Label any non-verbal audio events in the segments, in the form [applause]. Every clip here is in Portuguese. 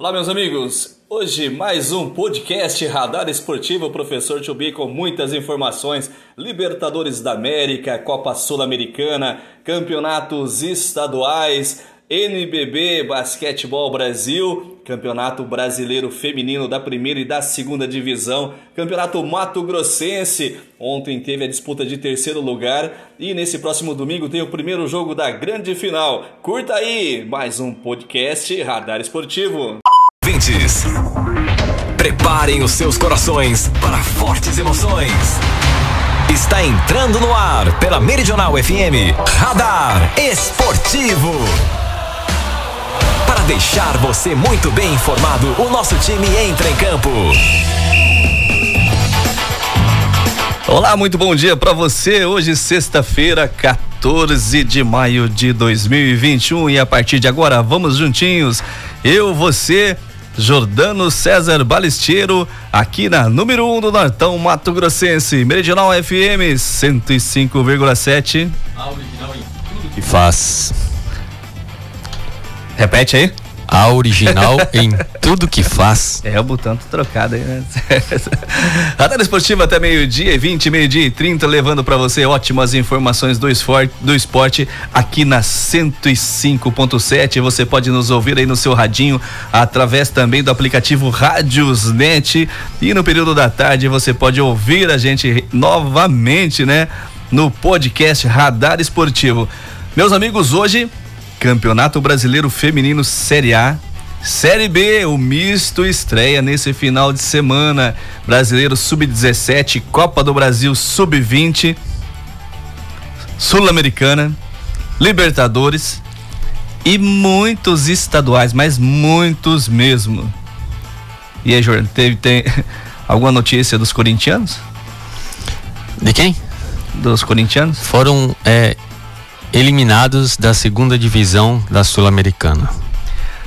Olá, meus amigos. Hoje mais um podcast Radar Esportivo, professor Chubi com muitas informações, Libertadores da América, Copa Sul-Americana, campeonatos estaduais, NBB Basquetebol Brasil, Campeonato Brasileiro Feminino da primeira e da segunda divisão, Campeonato Mato Grossense. Ontem teve a disputa de terceiro lugar e nesse próximo domingo tem o primeiro jogo da grande final. Curta aí mais um podcast Radar Esportivo. Vintes, preparem os seus corações para fortes emoções. Está entrando no ar pela Meridional FM Radar Esportivo deixar você muito bem informado, o nosso time entra em campo. Olá, muito bom dia para você. Hoje, sexta-feira, 14 de maio de 2021. E a partir de agora, vamos juntinhos. Eu, você, Jordano César Balesteiro, aqui na número 1 um do Nortão Mato Grossense, Meridional FM 105,7. A original em tudo que faz. Repete aí. A original [laughs] em tudo que faz. É, o botão tá trocado aí, né? [laughs] Radar Esportiva até meio-dia, 20, meio-dia e 30, levando para você ótimas informações do esporte, do esporte aqui na 105.7. Você pode nos ouvir aí no seu radinho, através também do aplicativo Rádiosnet. E no período da tarde você pode ouvir a gente novamente, né? No podcast Radar Esportivo. Meus amigos, hoje Campeonato Brasileiro Feminino Série A. Série B, o misto estreia nesse final de semana. Brasileiro Sub-17, Copa do Brasil Sub-20, Sul-Americana, Libertadores e muitos estaduais, mas muitos mesmo. E aí, Jordan, teve tem [laughs] alguma notícia dos corintianos? De quem? Dos corintianos? Foram é, eliminados da segunda divisão da Sul-Americana.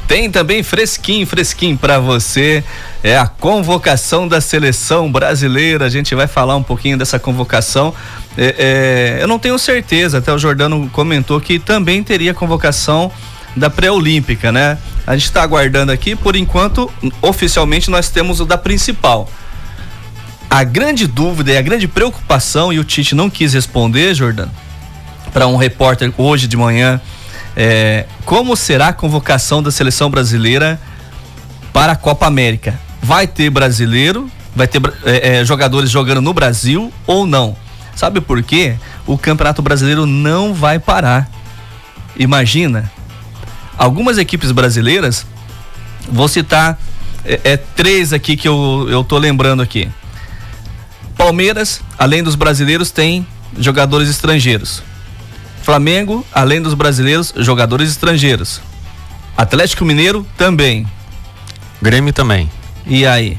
Tem também fresquinho, fresquinho para você. É a convocação da seleção brasileira. A gente vai falar um pouquinho dessa convocação. É, é, eu não tenho certeza, até o Jordano comentou que também teria convocação da pré-olímpica, né? A gente está aguardando aqui, por enquanto, oficialmente nós temos o da principal. A grande dúvida e a grande preocupação, e o Tite não quis responder, Jordano, para um repórter hoje de manhã é, como será a convocação da seleção brasileira para a Copa América. Vai ter brasileiro, vai ter é, é, jogadores jogando no Brasil ou não? Sabe por quê? O Campeonato Brasileiro não vai parar. Imagina, algumas equipes brasileiras, vou citar é, é, três aqui que eu, eu tô lembrando aqui. Palmeiras, além dos brasileiros, tem jogadores estrangeiros. Flamengo, além dos brasileiros, jogadores estrangeiros. Atlético Mineiro também. Grêmio também. E aí?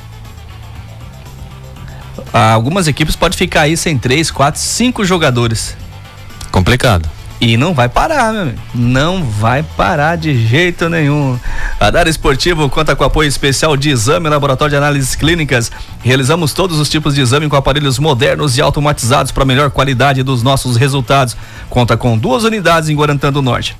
Algumas equipes podem ficar aí sem três, quatro, cinco jogadores. Complicado. E não vai parar, meu amigo. Não vai parar de jeito nenhum. Radar Esportivo conta com apoio especial de exame Laboratório de Análises Clínicas. Realizamos todos os tipos de exame com aparelhos modernos e automatizados para melhor qualidade dos nossos resultados. Conta com duas unidades em Guarantã do Norte.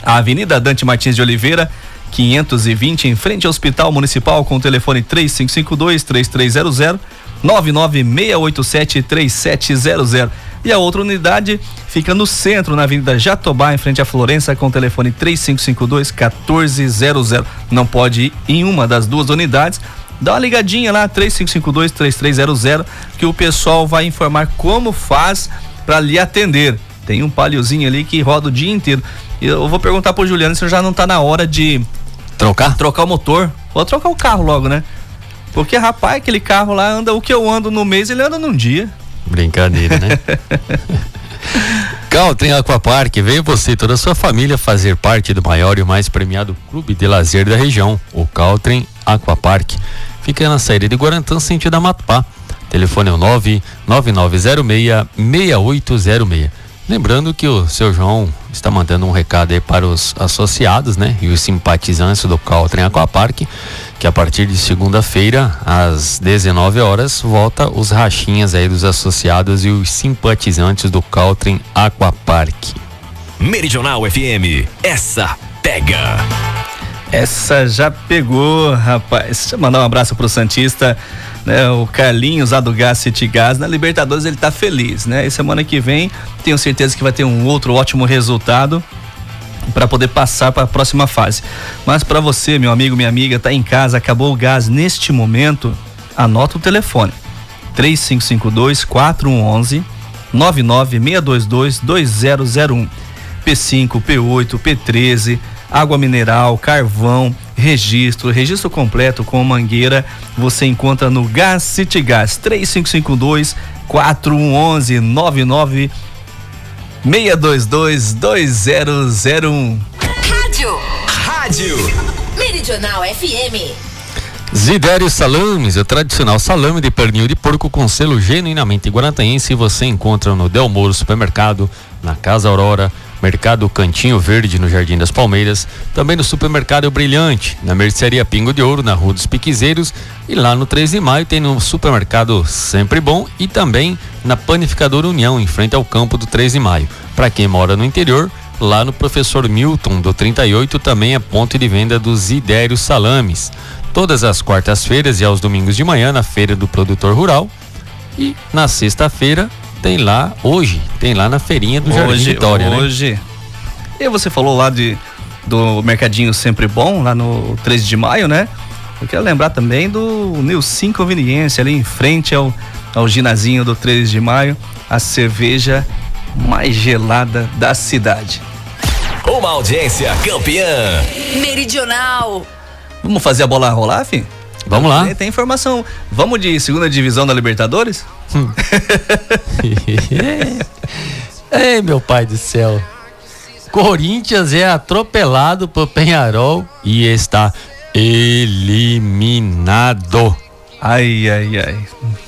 A Avenida Dante Martins de Oliveira, 520, em frente ao Hospital Municipal, com o telefone 3552 3300 99687 3700. E a outra unidade fica no centro, na Avenida Jatobá, em frente à Florença, com o telefone 3552 1400. Não pode ir em uma das duas unidades. Dá uma ligadinha lá, 3552 3300, que o pessoal vai informar como faz para lhe atender. Tem um paliozinho ali que roda o dia inteiro. Eu vou perguntar pro Juliano se já não tá na hora de trocar trocar o motor. Vou trocar o carro logo, né? Porque, rapaz, aquele carro lá anda o que eu ando no mês, ele anda num dia. Brincadeira, né? [laughs] Caltrim Aquapark, venha você e toda a sua família fazer parte do maior e mais premiado clube de lazer da região, o Caltrim Aquapark. Fica na saída de Guarantã, sentido a Matupá. Telefone é o 99906 6806. Lembrando que o seu João está mandando um recado aí para os associados, né? E os simpatizantes do Caltrim Aquapark que a partir de segunda-feira, às 19 horas, volta os rachinhas aí dos associados e os simpatizantes do Caltrim Aquapark. Meridional FM, essa pega. Essa já pegou, rapaz. Deixa eu mandar um abraço pro Santista, né? O Carlinhos lá do Gás City Gás. Na Libertadores ele tá feliz, né? E semana que vem tenho certeza que vai ter um outro ótimo resultado para poder passar para a próxima fase. Mas para você, meu amigo, minha amiga, tá em casa, acabou o gás neste momento, anota o telefone. 3552 4111 99622 2001. P5, P8, P13 água mineral, carvão, registro, registro completo com mangueira, você encontra no Gas City Gas 3552 4111 99 622 2001. Rádio. Rádio. Meridional FM. Zidério Salames, o tradicional salame de pernil de porco com selo genuinamente guarataense, você encontra no Del Moro Supermercado, na Casa Aurora, Mercado Cantinho Verde, no Jardim das Palmeiras, também no Supermercado Brilhante, na Mercearia Pingo de Ouro, na Rua dos Piquezeiros, e lá no 3 de Maio tem no Supermercado Sempre Bom e também na Panificadora União, em frente ao campo do 3 de Maio. Para quem mora no interior, lá no Professor Milton, do 38, também é ponto de venda dos Idérios Salames. Todas as quartas-feiras e aos domingos de manhã na Feira do Produtor Rural. E na sexta-feira tem lá, hoje, tem lá na feirinha do hoje, Jardim Vitória, né? Hoje. Né? E você falou lá de do Mercadinho Sempre Bom, lá no 13 de maio, né? Eu quero lembrar também do Nilcim Conveniência, ali em frente ao, ao ginazinho do 13 de maio, a cerveja mais gelada da cidade. Uma audiência campeã. Meridional. Vamos fazer a bola rolar, fim? Vamos lá. Tem, tem, informação. Vamos de segunda divisão da Libertadores? [laughs] Ei, meu pai do céu. Corinthians é atropelado por Penharol e está eliminado. Ai, ai, ai.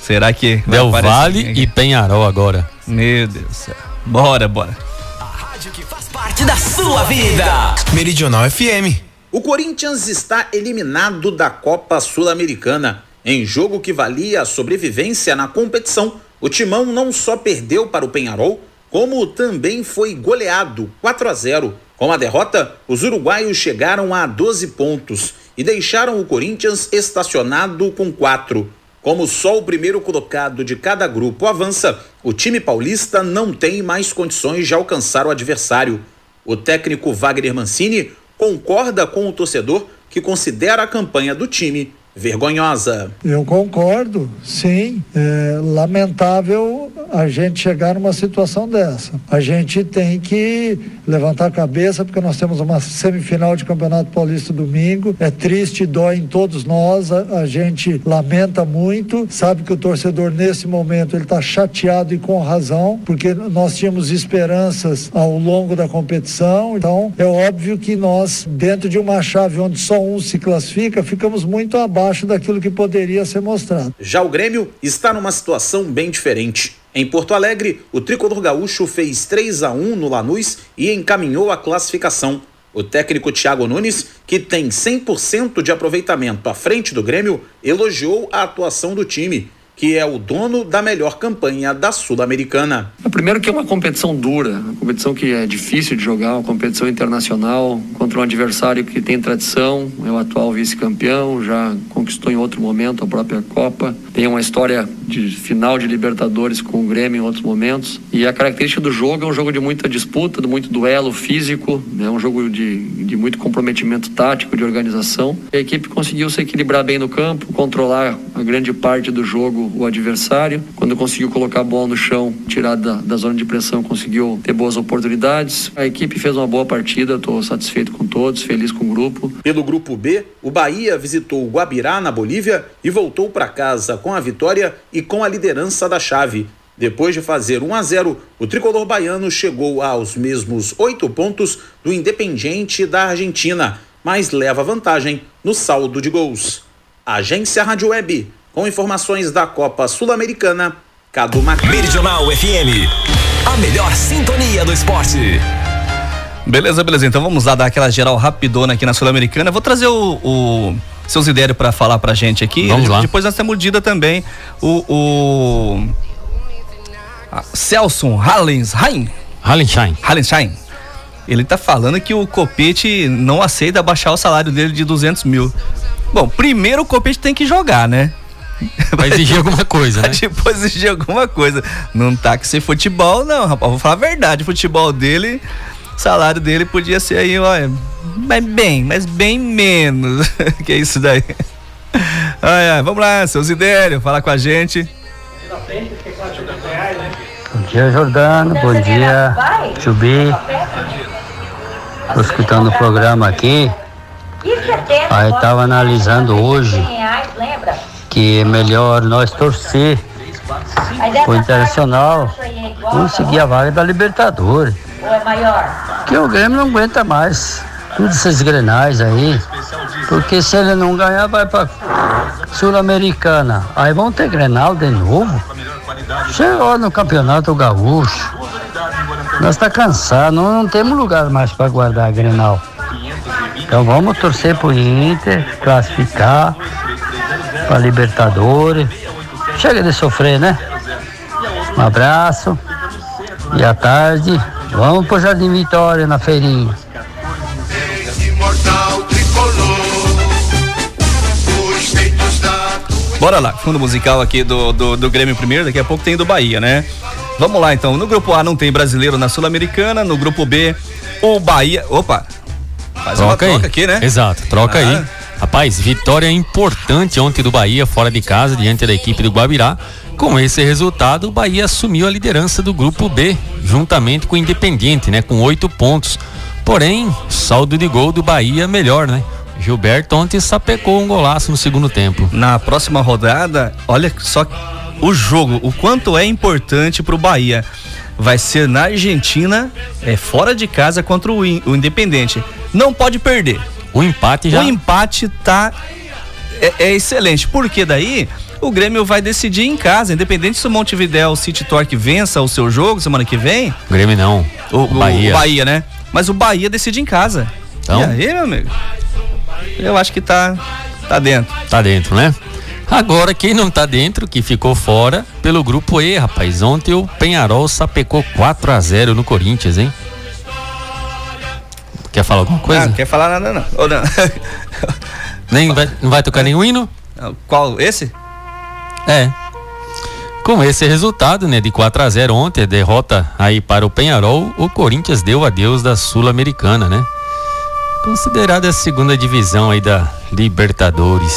Será que. Del Vale e Penharol agora. Meu Deus do céu. Bora, bora. A rádio que faz parte da sua vida. Meridional FM. O Corinthians está eliminado da Copa Sul-Americana. Em jogo que valia a sobrevivência na competição, o Timão não só perdeu para o Penharol, como também foi goleado 4 a 0. Com a derrota, os uruguaios chegaram a 12 pontos e deixaram o Corinthians estacionado com 4. Como só o primeiro colocado de cada grupo avança, o time paulista não tem mais condições de alcançar o adversário. O técnico Wagner Mancini concorda com o torcedor que considera a campanha do time vergonhosa. Eu concordo, sim. É lamentável a gente chegar numa situação dessa. A gente tem que levantar a cabeça porque nós temos uma semifinal de Campeonato Paulista domingo. É triste, dói em todos nós. A, a gente lamenta muito. Sabe que o torcedor nesse momento ele está chateado e com razão porque nós tínhamos esperanças ao longo da competição. Então é óbvio que nós dentro de uma chave onde só um se classifica ficamos muito abaixo abaixo daquilo que poderia ser mostrado. Já o Grêmio está numa situação bem diferente. Em Porto Alegre, o tricolor gaúcho fez 3 a 1 no Lanús e encaminhou a classificação. O técnico Thiago Nunes, que tem 100% de aproveitamento à frente do Grêmio, elogiou a atuação do time que é o dono da melhor campanha da Sul-Americana. Primeiro que é uma competição dura, uma competição que é difícil de jogar, uma competição internacional contra um adversário que tem tradição, é o atual vice-campeão, já conquistou em outro momento a própria Copa, tem uma história de final de Libertadores com o Grêmio em outros momentos. E a característica do jogo é um jogo de muita disputa, de muito duelo físico, é né? um jogo de, de muito comprometimento tático, de organização. A equipe conseguiu se equilibrar bem no campo, controlar a grande parte do jogo o adversário. Quando conseguiu colocar a bola no chão, tirar da, da zona de pressão, conseguiu ter boas oportunidades. A equipe fez uma boa partida, estou satisfeito com todos, feliz com o grupo. Pelo grupo B, o Bahia visitou o Guabirá, na Bolívia, e voltou para casa com a vitória e com a liderança da chave. Depois de fazer 1 a 0, o tricolor baiano chegou aos mesmos oito pontos do Independiente da Argentina, mas leva vantagem no saldo de gols. Agência Rádio Web com informações da Copa Sul-Americana, Cadu Mac... Meridional FM, a melhor sintonia do esporte. Beleza, beleza. Então vamos lá dar aquela geral rapidona aqui na Sul-Americana. Vou trazer o, o seus ideias para falar pra gente aqui. Vamos lá. Depois nós temos Dida também. O, o Celso Hallensheim. Hallenstein. Hallenstein. Ele tá falando que o Copete não aceita baixar o salário dele de 200 mil. Bom, primeiro o Copete tem que jogar, né? [laughs] Vai exigir alguma coisa, né? [laughs] Tipo, exigir alguma coisa. Não tá que ser futebol, não, rapaz. Vou falar a verdade. Futebol dele, salário dele podia ser aí, olha, mas bem, mas bem menos. [laughs] que é isso daí. Ai, ai, vamos lá, seu Zidério, fala com a gente. Bom dia, Jordano. Bom dia, Chubi. Tô escutando o programa aqui. Aí tava analisando hoje que é melhor nós torcer o Internacional conseguir a vaga da Libertadores. Que o Grêmio não aguenta mais. Todos esses grenais aí. Porque se ele não ganhar, vai pra Sul-Americana. Aí vão ter Grenal de novo. Chegou no Campeonato Gaúcho. Nós tá cansado, não, não temos lugar mais para guardar a Grenal. Então vamos torcer pro Inter, classificar para Libertadores. Chega de sofrer, né? Um abraço. E à tarde, vamos pro Jardim Vitória na feirinha. Bora lá, fundo musical aqui do, do, do Grêmio primeiro, daqui a pouco tem do Bahia, né? Vamos lá então. No grupo A não tem brasileiro na Sul-Americana, no grupo B, o Bahia. Opa! Faz troca uma troca aí. aqui, né? Exato, troca ah. aí. Rapaz, vitória importante ontem do Bahia, fora de casa, diante da equipe do Guabirá. Com esse resultado, o Bahia assumiu a liderança do grupo B, juntamente com o Independiente, né? Com oito pontos. Porém, saldo de gol do Bahia melhor, né? Gilberto ontem sapecou um golaço no segundo tempo. Na próxima rodada, olha só o jogo, o quanto é importante para o Bahia. Vai ser na Argentina, é fora de casa contra o, o Independente. Não pode perder. O empate já. O empate tá é, é excelente, porque daí o Grêmio vai decidir em casa, independente se o Montevidéu City Torque vença o seu jogo semana que vem. O Grêmio não. O, o Bahia. O Bahia, né? Mas o Bahia decide em casa. Então? E aí, meu amigo? Eu acho que tá, tá dentro. Tá dentro, né? Agora, quem não tá dentro, que ficou fora, pelo grupo E, rapaz. Ontem o Penharol sapecou 4 a 0 no Corinthians, hein? Quer falar alguma coisa? Não, quer falar nada não. Ou não. [laughs] Nem vai, não vai tocar nenhum hino? Qual? Esse? É. Com esse resultado, né, de 4 a 0 ontem, derrota aí para o Penharol, o Corinthians deu adeus da Sul-Americana, né? Considerada a segunda divisão aí da Libertadores.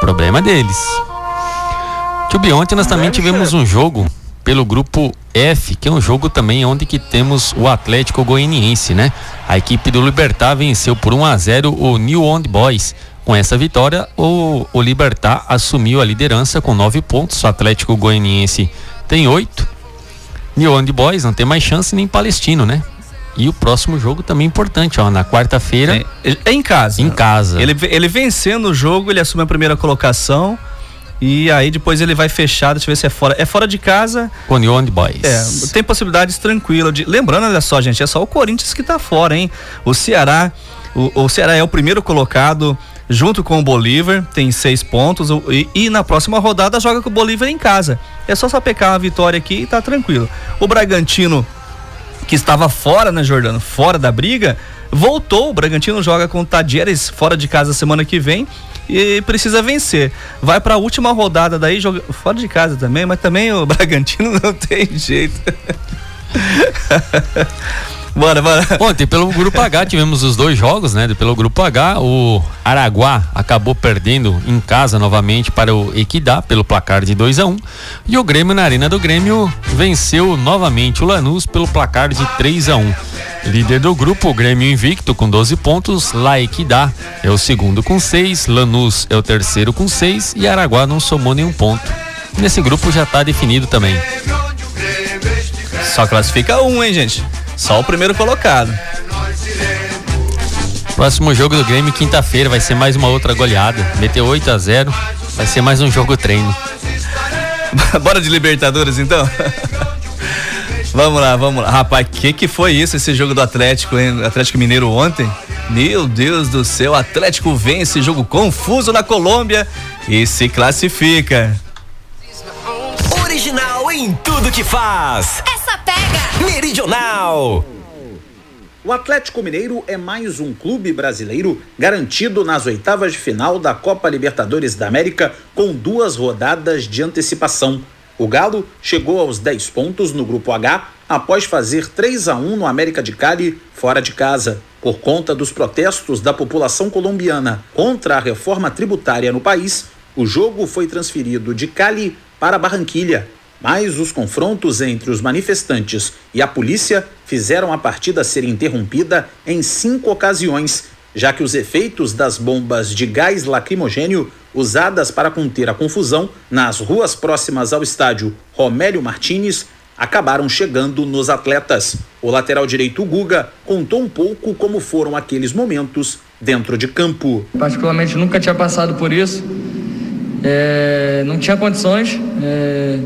Problema deles. Tio ontem nós também tivemos um jogo pelo grupo F, que é um jogo também onde que temos o Atlético Goianiense, né? A equipe do Libertar venceu por 1 a 0 o New Old Boys. Com essa vitória, o, o Libertar assumiu a liderança com nove pontos. O Atlético Goianiense tem oito. New Old Boys não tem mais chance nem Palestino, né? E o próximo jogo também é importante, ó, na quarta-feira. É, é, em casa. Em casa. Ele, ele vencendo o jogo, ele assume a primeira colocação. E aí depois ele vai fechar, deixa eu ver se é fora. É fora de casa. Com Union Boys. É, tem possibilidades tranquilas de. Lembrando, olha só, gente, é só o Corinthians que tá fora, hein? O Ceará. O, o Ceará é o primeiro colocado junto com o Bolívar, tem seis pontos. E, e, na próxima rodada joga com o Bolívar em casa. É só sapecar uma vitória aqui e tá tranquilo. O Bragantino que estava fora, né, Jordano? Fora da briga, voltou. O Bragantino joga com o Tadieres fora de casa semana que vem e precisa vencer. Vai para a última rodada daí, joga fora de casa também, mas também o [laughs] Bragantino não tem jeito. [laughs] Bora, bora. Ontem, pelo grupo H, tivemos os dois jogos, né? Pelo grupo H, o Araguá acabou perdendo em casa novamente para o Equidá, pelo placar de 2 a 1 um, E o Grêmio, na Arena do Grêmio, venceu novamente o Lanús pelo placar de 3 a 1 um. Líder do grupo, o Grêmio invicto com 12 pontos, La Equidá é o segundo com 6, Lanús é o terceiro com 6 e Araguá não somou nenhum ponto. Nesse grupo já está definido também. Só classifica um, hein, gente? Só o primeiro colocado. Próximo jogo do Grêmio, quinta-feira, vai ser mais uma outra goleada. Meteu 8 a 0 vai ser mais um jogo treino. [laughs] Bora de Libertadores então? [laughs] vamos lá, vamos lá. Rapaz, que que foi isso, esse jogo do Atlético, hein? Atlético Mineiro ontem? Meu Deus do céu, Atlético vence jogo confuso na Colômbia e se classifica. Original em tudo que faz. Pega Meridional. O Atlético Mineiro é mais um clube brasileiro garantido nas oitavas de final da Copa Libertadores da América com duas rodadas de antecipação. O Galo chegou aos 10 pontos no grupo H após fazer 3 a 1 no América de Cali fora de casa. Por conta dos protestos da população colombiana contra a reforma tributária no país, o jogo foi transferido de Cali para Barranquilha. Mas os confrontos entre os manifestantes e a polícia fizeram a partida ser interrompida em cinco ocasiões, já que os efeitos das bombas de gás lacrimogênio usadas para conter a confusão nas ruas próximas ao estádio Romélio Martins acabaram chegando nos atletas. O lateral direito Guga contou um pouco como foram aqueles momentos dentro de campo. Particularmente nunca tinha passado por isso. É, não tinha condições, é,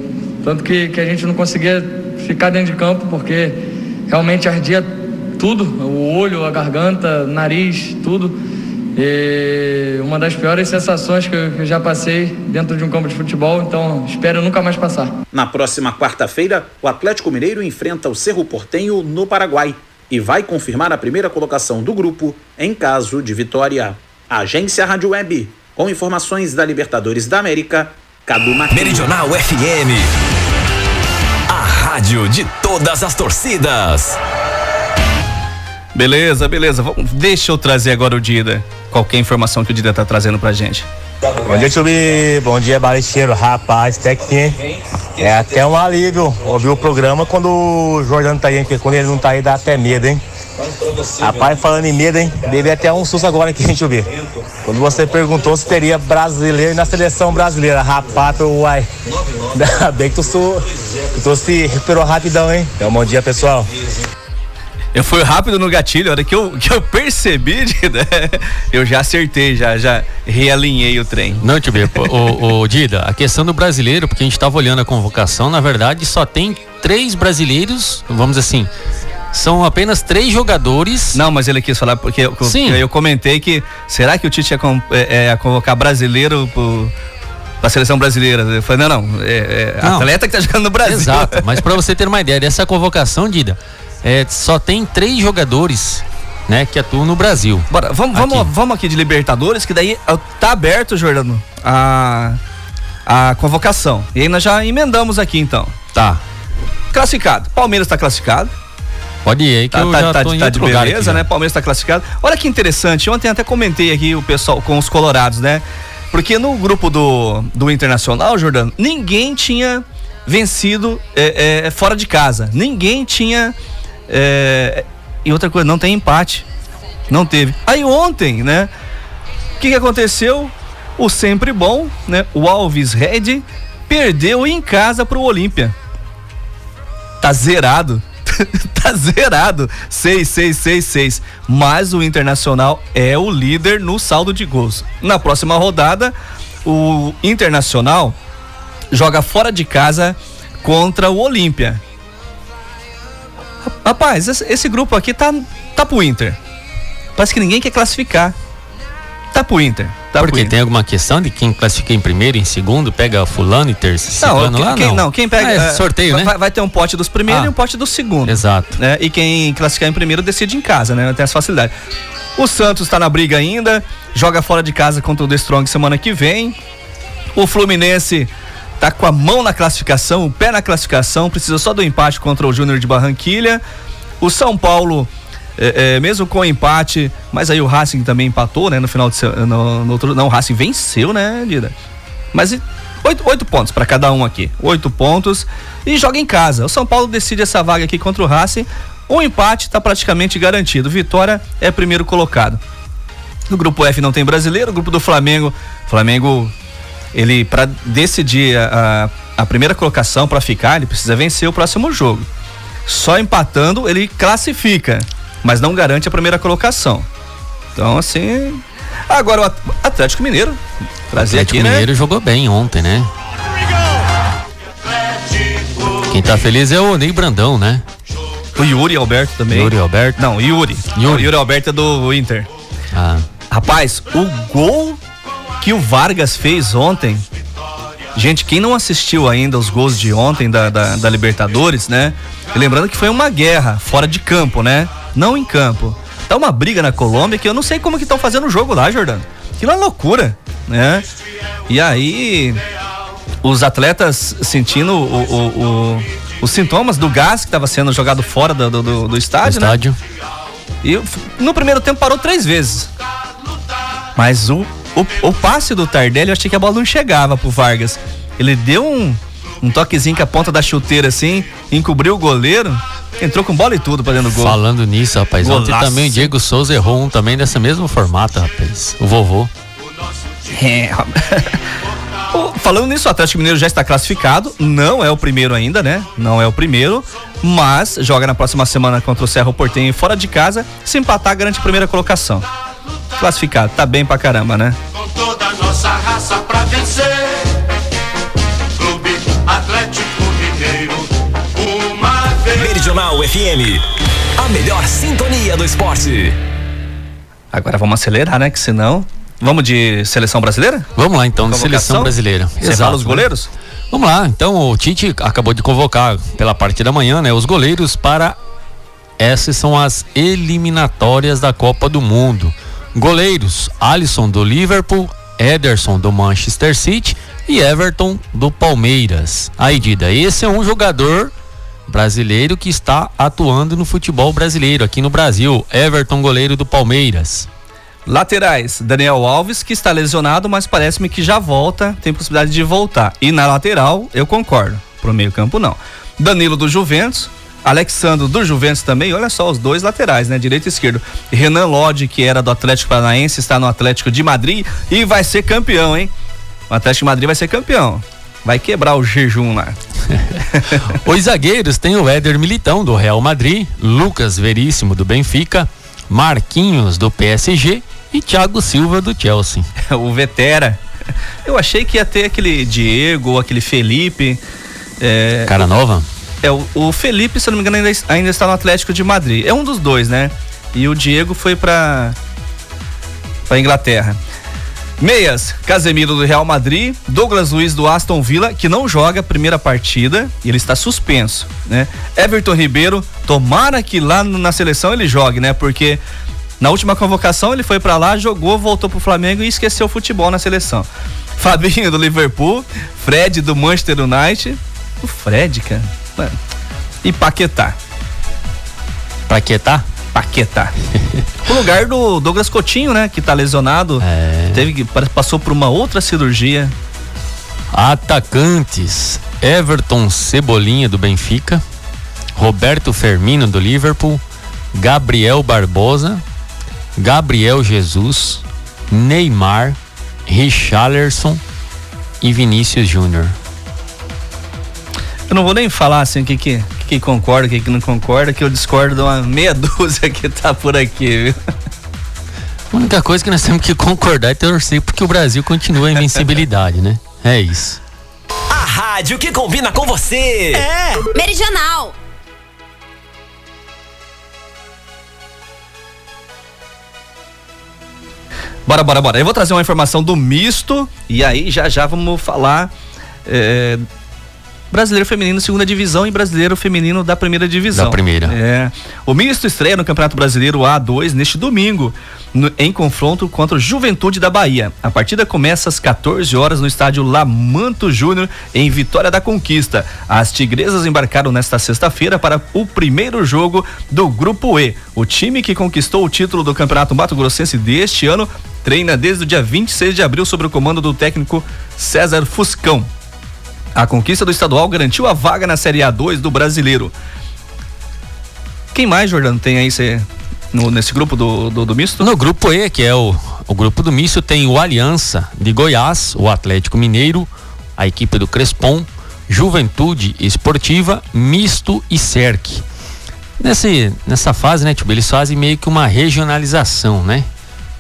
tanto que, que a gente não conseguia ficar dentro de campo porque realmente ardia tudo, o olho, a garganta, nariz, tudo. E uma das piores sensações que eu, já passei dentro de um campo de futebol, então espero nunca mais passar. Na próxima quarta-feira, o Atlético Mineiro enfrenta o Cerro Portenho no Paraguai e vai confirmar a primeira colocação do grupo em caso de vitória. Agência Rádio Web, com informações da Libertadores da América, Cadu Martins. Meridional FM. Rádio de todas as torcidas. Beleza, beleza. Vamos, deixa eu trazer agora o Dida. Qualquer informação que o Dida tá trazendo pra gente. Bom dia, Chubi. Bom dia, Balicheiro. Rapaz, até que é até um alívio ouvir o programa quando o Jordano tá aí, porque quando ele não tá aí dá até medo, hein? Rapaz, falando em medo, hein? Deve até um susto agora aqui, hein, Chubi? Quando você perguntou se teria brasileiro na seleção brasileira. Rapaz, uai. Ainda bem que tu, su, que tu se recuperou rapidão, hein? Então, bom dia, pessoal. Eu fui rápido no gatilho, a hora que eu, que eu percebi, Dida, [laughs] eu já acertei, já, já realinhei o trem. Não, tio o, o Dida, a questão do brasileiro, porque a gente estava olhando a convocação, na verdade só tem três brasileiros, vamos assim, são apenas três jogadores. Não, mas ele quis falar porque eu, Sim. eu comentei que será que o Tite ia, é, é, convocar brasileiro pro, pra seleção brasileira. Eu falei, não, não, é, é não. atleta que tá jogando no Brasil. Exato, [laughs] mas para você ter uma ideia dessa convocação, Dida, é, só tem três jogadores né, que atuam no Brasil. Bora, vamos, aqui. vamos, vamos aqui de Libertadores, que daí tá aberto, Jordano, a, a convocação. E aí nós já emendamos aqui então. Tá. Classificado. Palmeiras tá classificado. Pode ir aí que tá, eu tá, já tá, tô tá de beleza, aqui, né? Palmeiras tá classificado. Olha que interessante, ontem até comentei aqui o pessoal com os colorados, né? Porque no grupo do, do Internacional, Jordano, ninguém tinha vencido é, é, fora de casa. Ninguém tinha é, e outra coisa, não tem empate. Não teve. Aí ontem, né? O que, que aconteceu? O sempre bom, né? O Alves Red perdeu em casa pro Olímpia. Tá zerado. [laughs] tá zerado. 6, 6, 6, 6. Mas o Internacional é o líder no saldo de gols. Na próxima rodada, o Internacional joga fora de casa contra o Olímpia. Rapaz, esse, grupo aqui tá, tá pro Inter. Parece que ninguém quer classificar. Tá pro Inter. Tá Porque tem alguma questão de quem classifica em primeiro, em segundo, pega fulano e terceiro não, lá? Quem, não. não, quem pega. Ah, é, é sorteio, vai, né? Vai ter um pote dos primeiros ah, e um pote do segundo. Exato. Né? E quem classificar em primeiro decide em casa, né? Tem essa facilidade. O Santos tá na briga ainda, joga fora de casa contra o The Strong semana que vem. O Fluminense tá com a mão na classificação, o pé na classificação, precisa só do empate contra o Júnior de Barranquilha. O São Paulo, é, é, mesmo com empate, mas aí o Racing também empatou, né? No final de no, no outro, não, o Racing venceu, né, Lida? Mas oito, oito pontos para cada um aqui, oito pontos e joga em casa. O São Paulo decide essa vaga aqui contra o Racing. O empate está praticamente garantido. Vitória é primeiro colocado. No grupo F não tem brasileiro, o grupo do Flamengo, Flamengo ele para decidir a, a primeira colocação para ficar, ele precisa vencer o próximo jogo. Só empatando ele classifica, mas não garante a primeira colocação. Então assim, agora o Atlético Mineiro trazer o Atlético aqui, né? Mineiro né? jogou bem ontem, né? Quem tá feliz é o Ney Brandão, né? O Yuri Alberto também. Yuri Alberto? Não, Yuri. Yuri, o Yuri Alberto é do Inter. Ah. Rapaz, o gol que o Vargas fez ontem, Gente, quem não assistiu ainda os gols de ontem da, da, da Libertadores, né? E lembrando que foi uma guerra fora de campo, né? Não em campo. Tá uma briga na Colômbia que eu não sei como que estão fazendo o jogo lá, Jordano. Aquilo é loucura, né? E aí, os atletas sentindo o, o, o, os sintomas do gás que estava sendo jogado fora do, do, do estádio, né? estádio. E no primeiro tempo parou três vezes. Mas o, o, o passe do Tardelli, eu achei que a bola não chegava pro Vargas. Ele deu um, um toquezinho com a ponta da chuteira assim, encobriu o goleiro, entrou com bola e tudo pra dentro do gol. Falando nisso, rapaz, Golaço. ontem também o Diego Souza errou um também dessa mesmo formato, rapaz. O vovô. É. [laughs] Falando nisso, o Atlético Mineiro já está classificado, não é o primeiro ainda, né? Não é o primeiro, mas joga na próxima semana contra o Cerro Portenho fora de casa. Se empatar, garante a primeira colocação. Classificado, tá bem pra caramba, né? Com toda a nossa raça pra vencer. Meridional FM, a melhor sintonia do esporte. Agora vamos acelerar, né? Que senão Vamos de seleção brasileira? Vamos lá então, de seleção brasileira. Você fala os goleiros? Vamos lá, então o Tite acabou de convocar pela parte da manhã, né, os goleiros para essas são as eliminatórias da Copa do Mundo. Goleiros: Alisson do Liverpool, Ederson do Manchester City e Everton do Palmeiras. Aí, Dida, esse é um jogador brasileiro que está atuando no futebol brasileiro aqui no Brasil. Everton, goleiro do Palmeiras. Laterais, Daniel Alves, que está lesionado, mas parece-me que já volta, tem possibilidade de voltar. E na lateral, eu concordo. Pro meio-campo, não. Danilo do Juventus, Alexandre do Juventus também, olha só os dois laterais, né? Direito e esquerdo. Renan Lodge, que era do Atlético Paranaense, está no Atlético de Madrid e vai ser campeão, hein? O Atlético de Madrid vai ser campeão. Vai quebrar o jejum lá. [laughs] Os zagueiros tem o Éder Militão do Real Madrid, Lucas Veríssimo do Benfica, Marquinhos do PSG e Thiago Silva do Chelsea. [laughs] o Vetera. Eu achei que ia ter aquele Diego, aquele Felipe. É, Cara nova? É, o, o, Felipe, se eu não me engano, ainda, ainda está no Atlético de Madrid. É um dos dois, né? E o Diego foi para para Inglaterra. Meias, Casemiro do Real Madrid, Douglas Luiz do Aston Villa, que não joga a primeira partida e ele está suspenso, né? Everton Ribeiro, tomara que lá na seleção ele jogue, né? Porque na última convocação ele foi para lá, jogou, voltou pro Flamengo e esqueceu o futebol na seleção. [laughs] Fabinho do Liverpool, Fred do Manchester United, o Fred, cara. E Paquetá. Paquetá? Paquetá. [laughs] o lugar do Douglas Coutinho, né? Que tá lesionado. É. Teve, passou por uma outra cirurgia. Atacantes: Everton Cebolinha do Benfica, Roberto Firmino do Liverpool, Gabriel Barbosa, Gabriel Jesus, Neymar, Richarlison e Vinícius Júnior. Eu não vou nem falar assim o que que, que concorda, o que que não concorda, que eu discordo de uma meia [laughs] dúzia que tá por aqui, viu? A única coisa que nós temos que concordar é torcer porque o Brasil continua a invencibilidade, né? É isso. A rádio que combina com você. É. Meridional. Bora, bora, bora. Eu vou trazer uma informação do misto e aí já já vamos falar é, brasileiro feminino segunda divisão e brasileiro feminino da primeira divisão. Da primeira. É. O misto estreia no Campeonato Brasileiro A2 neste domingo, no, em confronto contra o Juventude da Bahia. A partida começa às 14 horas no estádio Lamanto Júnior, em Vitória da Conquista. As tigresas embarcaram nesta sexta-feira para o primeiro jogo do Grupo E. O time que conquistou o título do Campeonato Mato Grossense deste ano treina desde o dia 26 de abril sob o comando do técnico César Fuscão. A conquista do estadual garantiu a vaga na Série A2 do brasileiro. Quem mais, Jordano, tem aí cê, no, nesse grupo do, do, do, misto? No grupo E, que é o, o grupo do misto, tem o Aliança de Goiás, o Atlético Mineiro, a equipe do Crespon, Juventude Esportiva, Misto e Cerc. Nesse, nessa fase, né, tipo, eles fazem meio que uma regionalização, né?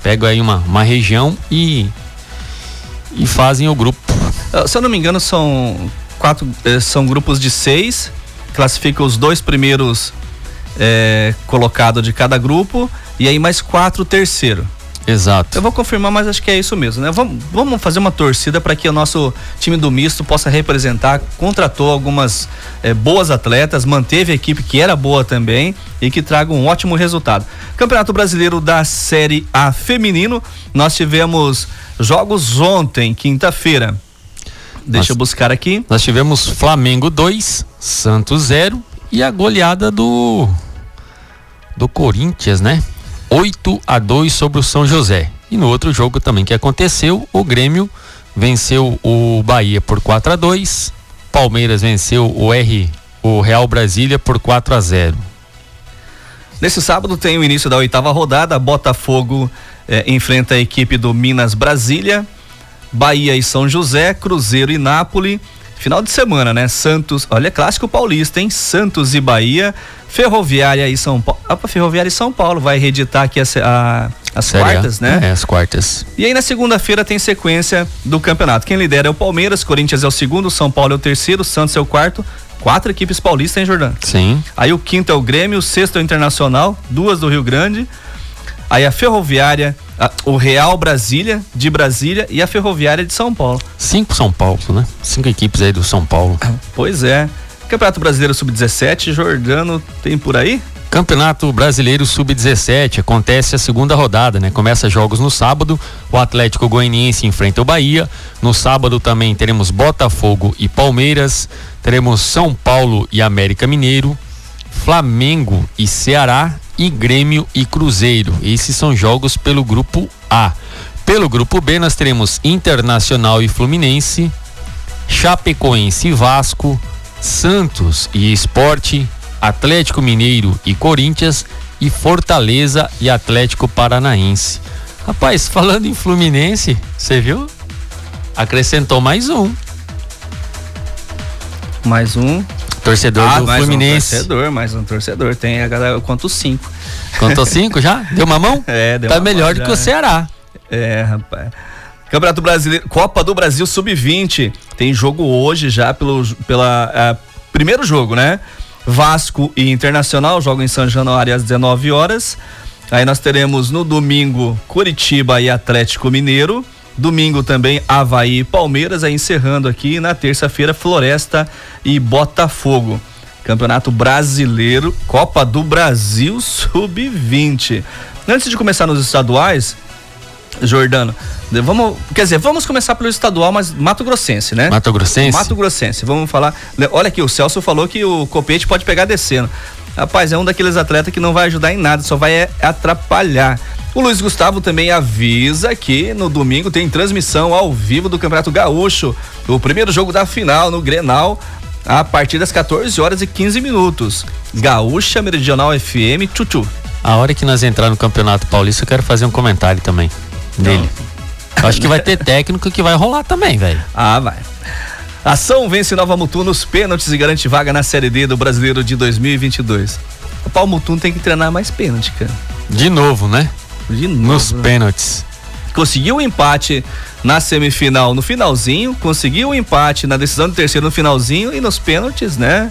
pegam aí uma, uma região e, e fazem o grupo. Ah, se eu não me engano, são quatro, eh, são grupos de seis, classifica os dois primeiros é, colocados de cada grupo e aí mais quatro terceiro. Exato. Eu vou confirmar, mas acho que é isso mesmo, né? Vamos, vamos fazer uma torcida para que o nosso time do misto possa representar. Contratou algumas é, boas atletas, manteve a equipe que era boa também e que traga um ótimo resultado. Campeonato Brasileiro da Série A Feminino, nós tivemos jogos ontem, quinta-feira. Deixa nós, eu buscar aqui. Nós tivemos Flamengo 2, Santos 0 e a goleada do do Corinthians, né? 8 a 2 sobre o São José. E no outro jogo também que aconteceu, o Grêmio venceu o Bahia por 4 a 2, Palmeiras venceu o R, o Real Brasília por 4 a 0. Nesse sábado tem o início da oitava rodada, Botafogo eh, enfrenta a equipe do Minas Brasília, Bahia e São José, Cruzeiro e Nápoles, Final de semana, né? Santos, olha, clássico paulista, hein? Santos e Bahia, Ferroviária e São Paulo. Ah, Ferroviária e São Paulo vai reeditar aqui a, a, as Sério? quartas, né? É, as quartas. E aí na segunda-feira tem sequência do campeonato. Quem lidera é o Palmeiras, Corinthians é o segundo, São Paulo é o terceiro, Santos é o quarto. Quatro equipes paulistas, hein, Jordão? Sim. Aí o quinto é o Grêmio, o sexto é o Internacional, duas do Rio Grande. Aí a Ferroviária, a, o Real Brasília, de Brasília, e a Ferroviária de São Paulo. Cinco São Paulo, né? Cinco equipes aí do São Paulo. Pois é. Campeonato Brasileiro Sub-17, Jordano tem por aí? Campeonato Brasileiro Sub-17 acontece a segunda rodada, né? Começa jogos no sábado. O Atlético Goianiense enfrenta o Bahia. No sábado também teremos Botafogo e Palmeiras. Teremos São Paulo e América Mineiro. Flamengo e Ceará e Grêmio e Cruzeiro. Esses são jogos pelo grupo A. Pelo grupo B nós teremos Internacional e Fluminense, Chapecoense e Vasco, Santos e Esporte, Atlético Mineiro e Corinthians e Fortaleza e Atlético Paranaense. Rapaz, falando em Fluminense, você viu? Acrescentou mais um. Mais um. Torcedor ah, do mais Fluminense. Um torcedor, mais um torcedor. Tem a galera, quanto cinco. Contou [laughs] cinco já? Deu uma mão? É, deu Tá uma melhor do que o Ceará. É, rapaz. Campeonato Brasileiro, Copa do Brasil Sub-20. Tem jogo hoje já pelo pela uh, primeiro jogo, né? Vasco e Internacional jogam em São Januário às 19 horas. Aí nós teremos no domingo Curitiba e Atlético Mineiro. Domingo também Havaí e Palmeiras, aí encerrando aqui na terça-feira Floresta e Botafogo. Campeonato Brasileiro, Copa do Brasil Sub-20. Antes de começar nos estaduais, Jordano, vamos, quer dizer, vamos começar pelo estadual, mas Mato Grossense, né? Mato Grossense? Mato Grossense, vamos falar. Olha aqui, o Celso falou que o Copete pode pegar descendo. Rapaz, é um daqueles atletas que não vai ajudar em nada, só vai é, atrapalhar. O Luiz Gustavo também avisa que no domingo tem transmissão ao vivo do Campeonato Gaúcho, o primeiro jogo da final no Grenal, a partir das 14 horas e 15 minutos. Gaúcha Meridional FM, tchutchu. A hora que nós entrar no Campeonato Paulista, eu quero fazer um comentário também dele. Acho que vai ter técnico que vai rolar também, velho. Ah, vai. Ação vence Nova Mutu nos pênaltis e garante vaga na Série D do Brasileiro de 2022. O Paulo Mutum tem que treinar mais pênalti, cara. De novo, né? De novo. Nos né? pênaltis. Conseguiu o um empate na semifinal no finalzinho, conseguiu o um empate na decisão de terceiro no finalzinho e nos pênaltis, né?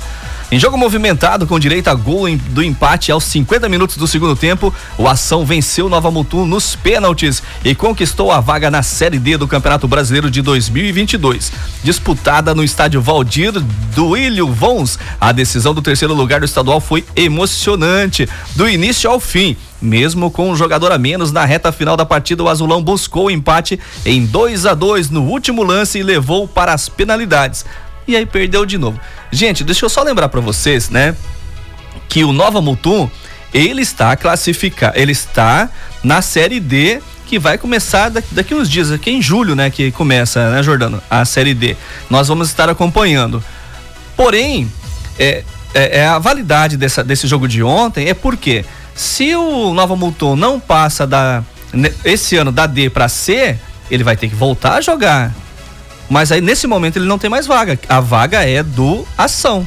Em jogo movimentado, com direito a gol do empate aos 50 minutos do segundo tempo, o Ação venceu Nova Mutum nos pênaltis e conquistou a vaga na Série D do Campeonato Brasileiro de 2022. Disputada no estádio Valdir do Ilho Vons, a decisão do terceiro lugar do estadual foi emocionante, do início ao fim. Mesmo com um jogador a menos na reta final da partida, o Azulão buscou o empate em 2 a 2 no último lance e levou para as penalidades e aí perdeu de novo. Gente, deixa eu só lembrar para vocês, né, que o Nova Mutum, ele está classificado, ele está na série D que vai começar daqui, daqui uns dias, aqui em julho, né, que começa, né, Jordano, a série D. Nós vamos estar acompanhando. Porém, é, é, é a validade dessa, desse jogo de ontem é porque se o Nova Mutum não passa da esse ano da D para C, ele vai ter que voltar a jogar mas aí nesse momento ele não tem mais vaga. A vaga é do Ação.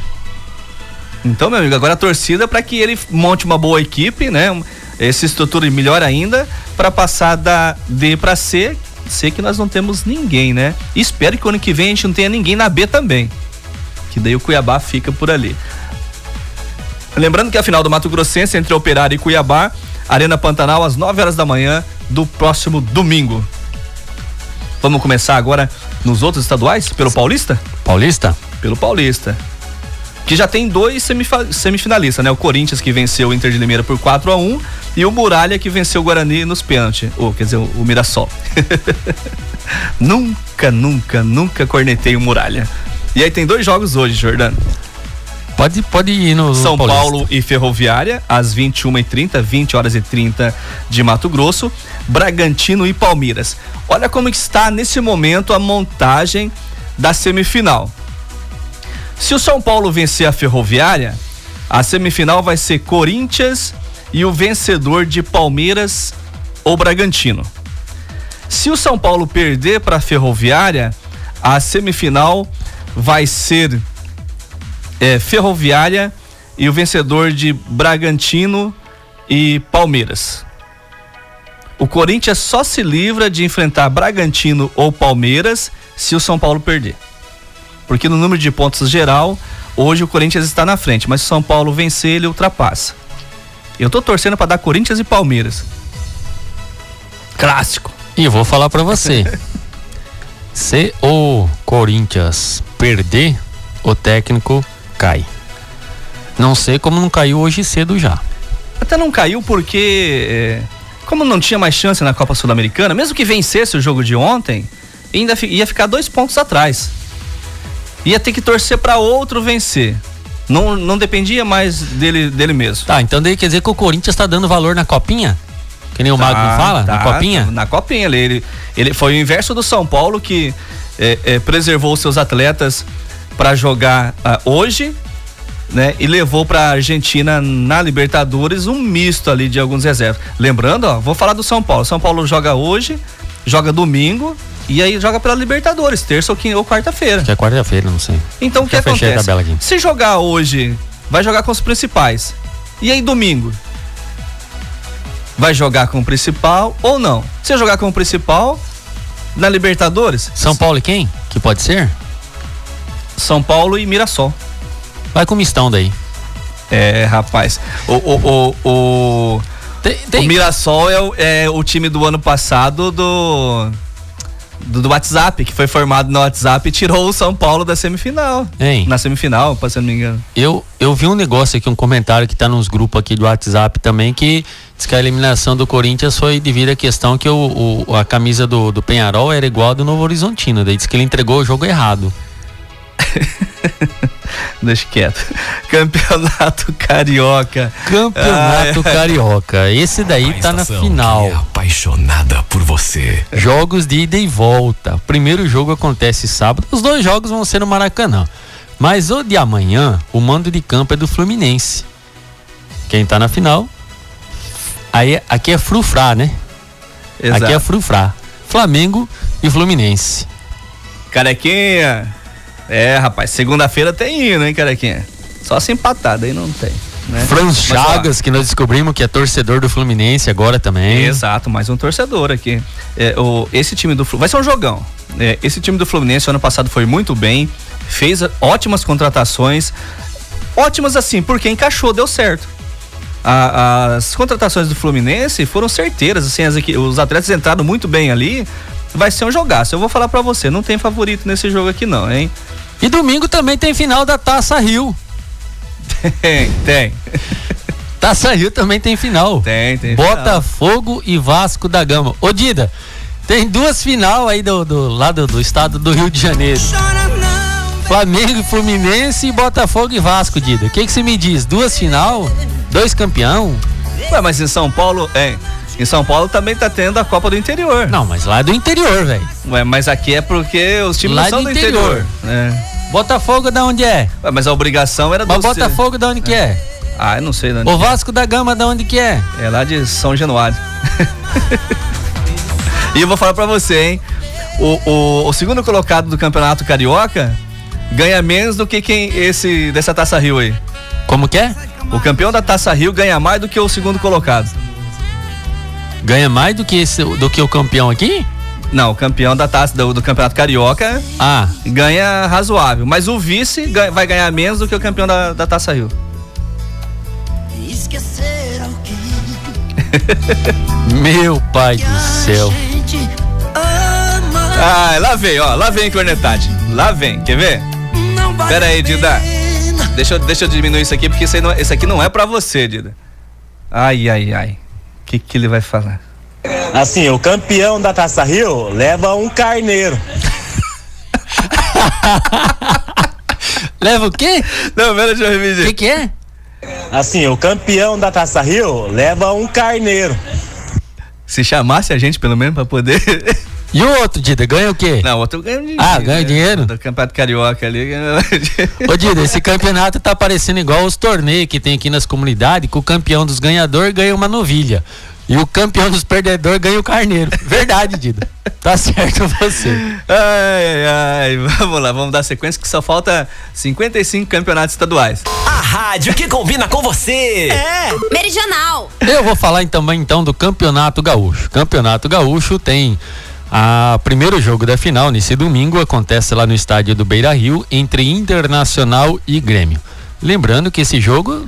Então, meu amigo, agora a torcida para que ele monte uma boa equipe, né? Essa estrutura melhor ainda para passar da D para C. Sei que nós não temos ninguém, né? Espero que ano que vem a gente não tenha ninguém na B também. Que daí o Cuiabá fica por ali. Lembrando que a final do Mato Grossense entre Operário e Cuiabá Arena Pantanal, às 9 horas da manhã do próximo domingo. Vamos começar agora nos outros estaduais? Pelo Paulista? Paulista? Pelo Paulista. Que já tem dois semifinalistas, né? O Corinthians que venceu o Inter de Limeira por 4 a 1 e o Muralha que venceu o Guarani nos pênaltis. Ou, quer dizer, o Mirassol. [laughs] nunca, nunca, nunca cornetei o Muralha. E aí tem dois jogos hoje, Jordano. Pode, pode ir no. São no Paulo e Ferroviária, às 21h30, 20 horas e 30 de Mato Grosso. Bragantino e Palmeiras. Olha como está nesse momento a montagem da semifinal. Se o São Paulo vencer a Ferroviária, a semifinal vai ser Corinthians e o vencedor de Palmeiras ou Bragantino. Se o São Paulo perder para a Ferroviária, a semifinal vai ser é, Ferroviária e o vencedor de Bragantino e Palmeiras. O Corinthians só se livra de enfrentar Bragantino ou Palmeiras se o São Paulo perder. Porque no número de pontos geral, hoje o Corinthians está na frente, mas se o São Paulo vencer, ele ultrapassa. Eu tô torcendo para dar Corinthians e Palmeiras. Clássico. E eu vou falar para você. [laughs] se o Corinthians perder, o técnico cai. Não sei como não caiu hoje cedo já. Até não caiu porque, é, como não tinha mais chance na Copa Sul-Americana, mesmo que vencesse o jogo de ontem, ainda ia ficar dois pontos atrás. Ia ter que torcer para outro vencer. Não, não dependia mais dele, dele mesmo. Tá, então daí quer dizer que o Corinthians está dando valor na copinha? Que nem o tá, Magno fala? Tá, na copinha? Na copinha. Ele, ele, ele foi o inverso do São Paulo que é, é, preservou seus atletas para jogar uh, hoje, né? E levou para a Argentina na Libertadores um misto ali de alguns reservas. Lembrando, ó, vou falar do São Paulo. São Paulo joga hoje, joga domingo e aí joga pela Libertadores, terça ou, ou quarta-feira. Que é quarta-feira, não sei. Então o que acontece? Se jogar hoje, vai jogar com os principais. E aí domingo? Vai jogar com o principal ou não? Se jogar com o principal, na Libertadores? São Paulo e quem? Que pode ser? São Paulo e Mirassol. Vai com mistão daí. É, rapaz. O, o, o, o, tem, tem... o Mirassol é o, é o time do ano passado do, do, do. WhatsApp, que foi formado no WhatsApp e tirou o São Paulo da semifinal. Hein? Na semifinal, se não me engano. Eu, eu vi um negócio aqui, um comentário que tá nos grupos aqui do WhatsApp também, que diz que a eliminação do Corinthians foi devido à questão que o, o a camisa do, do Penharol era igual a do Novo Horizontino. Daí diz que ele entregou o jogo errado. [laughs] Deixa quieto. Campeonato Carioca. Campeonato ah, é. Carioca. Esse daí tá na final. É apaixonada por você. Jogos de ida e volta. O primeiro jogo acontece sábado. Os dois jogos vão ser no Maracanã. Mas o de amanhã, o mando de campo é do Fluminense. Quem tá na final? Aí aqui é Frufrá, né? Exato. Aqui é Frufrá. Flamengo e Fluminense. Carequinha. É, rapaz, segunda-feira tem hino, hein, Carequinha? Só se empatada aí não tem. Né? Franz Chagas, que nós descobrimos que é torcedor do Fluminense agora também. Exato, mais um torcedor aqui. É, o, esse time do vai ser um jogão. É, esse time do Fluminense ano passado foi muito bem, fez ótimas contratações, ótimas assim, porque encaixou, deu certo. A, as contratações do Fluminense foram certeiras, assim, as, os atletas entraram muito bem ali. Vai ser um jogaço. Eu vou falar para você, não tem favorito nesse jogo aqui não, hein? E domingo também tem final da Taça Rio. Tem, tem. [laughs] Taça Rio também tem final. Tem, tem. Botafogo final. e Vasco da Gama. Ô Dida, tem duas final aí do, do lado do estado do Rio de Janeiro. Flamengo e Fluminense e Botafogo e Vasco, Dida. O que, que você me diz? Duas final? Dois campeão? Ué, mas em São Paulo, é. Em São Paulo também tá tendo a Copa do Interior. Não, mas lá é do interior, velho. Ué, mas aqui é porque os times lá não é são do, do interior. interior. É. Botafogo da onde é? Ué, mas a obrigação era do Mas Botafogo da onde é. que é? Ah, eu não sei O é. Vasco é. da Gama da onde que é? É lá de São Januário. [laughs] e eu vou falar pra você, hein? O, o, o, segundo colocado do Campeonato Carioca ganha menos do que quem esse dessa Taça Rio aí. Como que é? O campeão da Taça Rio ganha mais do que o segundo colocado. Ganha mais do que, esse, do que o campeão aqui? Não, o campeão da taça do, do, Campeonato Carioca ah. ganha razoável. Mas o vice ganha, vai ganhar menos do que o campeão da, da Taça Rio. Meu pai do céu. Ah, lá vem, ó, lá vem cornetade. Lá vem, quer ver? Pera aí, Dida. Deixa, eu- deixa eu diminuir isso aqui, porque isso, aí não, isso aqui não é pra você, Dida. Ai, ai, ai. O que, que ele vai falar? Assim, o campeão da Taça Rio leva um carneiro. [laughs] Leva o quê? Não, pera, deixa eu repetir. O que, que é? Assim, o campeão da Taça Rio leva um carneiro. Se chamasse a gente, pelo menos, pra poder. E o outro, Dida, ganha o quê? Não, outro ganha dinheiro. Ah, ganha dinheiro? Do Campeonato Carioca ali. [laughs] Ô Dida, esse campeonato tá parecendo igual os torneios que tem aqui nas comunidades, que o campeão dos ganhadores ganha uma novilha. E o campeão dos perdedores ganha o carneiro. Verdade, Dida. Tá certo você. Ai, ai, ai. [laughs] Vamos lá, vamos dar sequência que só falta 55 campeonatos estaduais. A rádio que combina com você. É. Meridional. Eu vou falar também então do Campeonato Gaúcho. Campeonato Gaúcho tem a primeiro jogo da final nesse domingo acontece lá no estádio do Beira Rio entre Internacional e Grêmio. Lembrando que esse jogo